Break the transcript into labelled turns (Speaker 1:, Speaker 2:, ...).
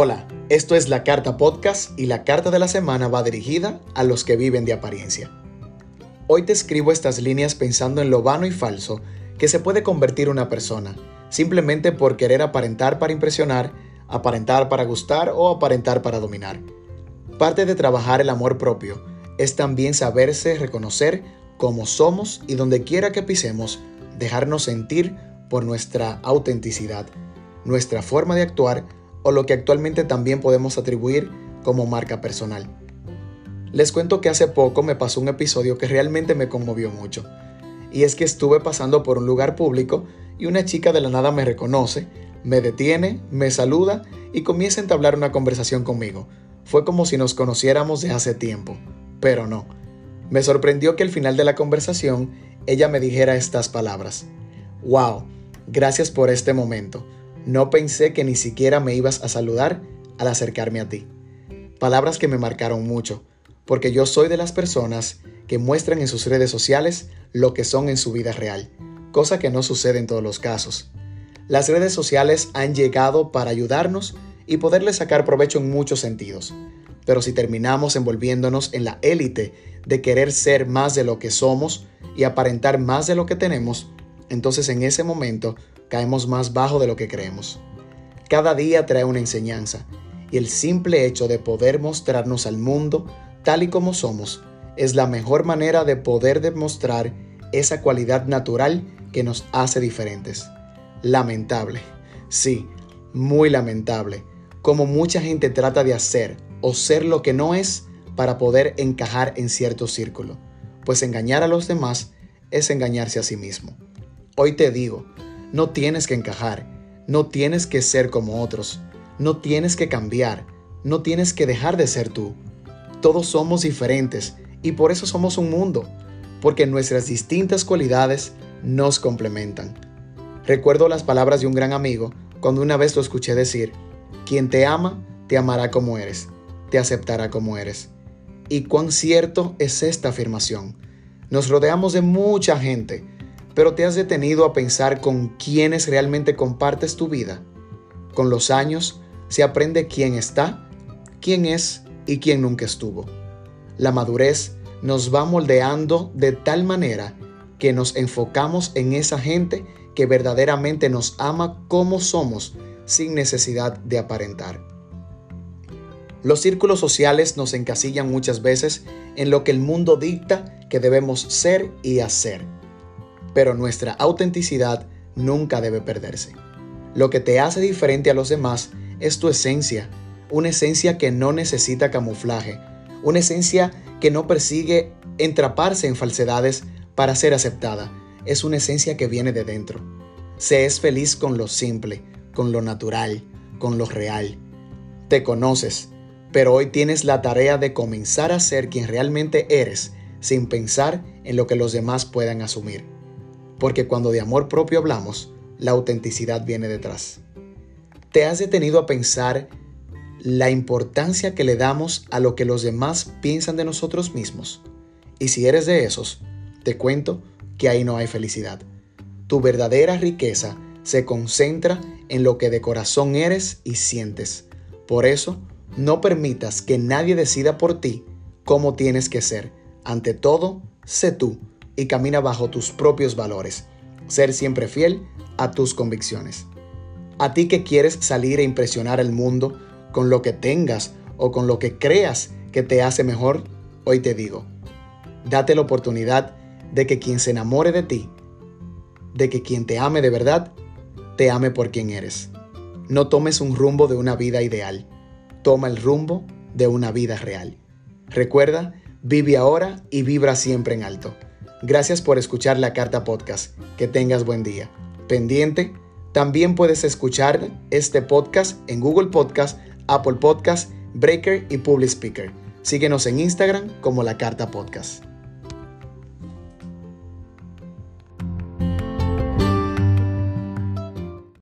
Speaker 1: Hola, esto es la Carta Podcast y la carta de la semana va dirigida a los que viven de apariencia. Hoy te escribo estas líneas pensando en lo vano y falso que se puede convertir una persona, simplemente por querer aparentar para impresionar, aparentar para gustar o aparentar para dominar. Parte de trabajar el amor propio es también saberse reconocer como somos y donde quiera que pisemos, dejarnos sentir por nuestra autenticidad, nuestra forma de actuar o lo que actualmente también podemos atribuir como marca personal. Les cuento que hace poco me pasó un episodio que realmente me conmovió mucho. Y es que estuve pasando por un lugar público y una chica de la nada me reconoce, me detiene, me saluda y comienza a entablar una conversación conmigo. Fue como si nos conociéramos de hace tiempo, pero no. Me sorprendió que al final de la conversación ella me dijera estas palabras. Wow, gracias por este momento. No pensé que ni siquiera me ibas a saludar al acercarme a ti. Palabras que me marcaron mucho, porque yo soy de las personas que muestran en sus redes sociales lo que son en su vida real, cosa que no sucede en todos los casos. Las redes sociales han llegado para ayudarnos y poderle sacar provecho en muchos sentidos, pero si terminamos envolviéndonos en la élite de querer ser más de lo que somos y aparentar más de lo que tenemos, entonces en ese momento caemos más bajo de lo que creemos. Cada día trae una enseñanza y el simple hecho de poder mostrarnos al mundo tal y como somos es la mejor manera de poder demostrar esa cualidad natural que nos hace diferentes. Lamentable, sí, muy lamentable, como mucha gente trata de hacer o ser lo que no es para poder encajar en cierto círculo, pues engañar a los demás es engañarse a sí mismo. Hoy te digo, no tienes que encajar, no tienes que ser como otros, no tienes que cambiar, no tienes que dejar de ser tú. Todos somos diferentes y por eso somos un mundo, porque nuestras distintas cualidades nos complementan. Recuerdo las palabras de un gran amigo cuando una vez lo escuché decir, quien te ama, te amará como eres, te aceptará como eres. Y cuán cierto es esta afirmación. Nos rodeamos de mucha gente, pero te has detenido a pensar con quiénes realmente compartes tu vida. Con los años se aprende quién está, quién es y quién nunca estuvo. La madurez nos va moldeando de tal manera que nos enfocamos en esa gente que verdaderamente nos ama como somos sin necesidad de aparentar. Los círculos sociales nos encasillan muchas veces en lo que el mundo dicta que debemos ser y hacer pero nuestra autenticidad nunca debe perderse. Lo que te hace diferente a los demás es tu esencia, una esencia que no necesita camuflaje, una esencia que no persigue entraparse en falsedades para ser aceptada, es una esencia que viene de dentro. Se es feliz con lo simple, con lo natural, con lo real. Te conoces, pero hoy tienes la tarea de comenzar a ser quien realmente eres sin pensar en lo que los demás puedan asumir porque cuando de amor propio hablamos, la autenticidad viene detrás. ¿Te has detenido a pensar la importancia que le damos a lo que los demás piensan de nosotros mismos? Y si eres de esos, te cuento que ahí no hay felicidad. Tu verdadera riqueza se concentra en lo que de corazón eres y sientes. Por eso, no permitas que nadie decida por ti cómo tienes que ser. Ante todo, sé tú y camina bajo tus propios valores. Ser siempre fiel a tus convicciones. A ti que quieres salir e impresionar al mundo con lo que tengas o con lo que creas que te hace mejor, hoy te digo, date la oportunidad de que quien se enamore de ti, de que quien te ame de verdad, te ame por quien eres. No tomes un rumbo de una vida ideal, toma el rumbo de una vida real. Recuerda, vive ahora y vibra siempre en alto. Gracias por escuchar la Carta Podcast. Que tengas buen día. Pendiente, también puedes escuchar este podcast en Google Podcast, Apple Podcast, Breaker y Public Speaker. Síguenos en Instagram como la Carta Podcast.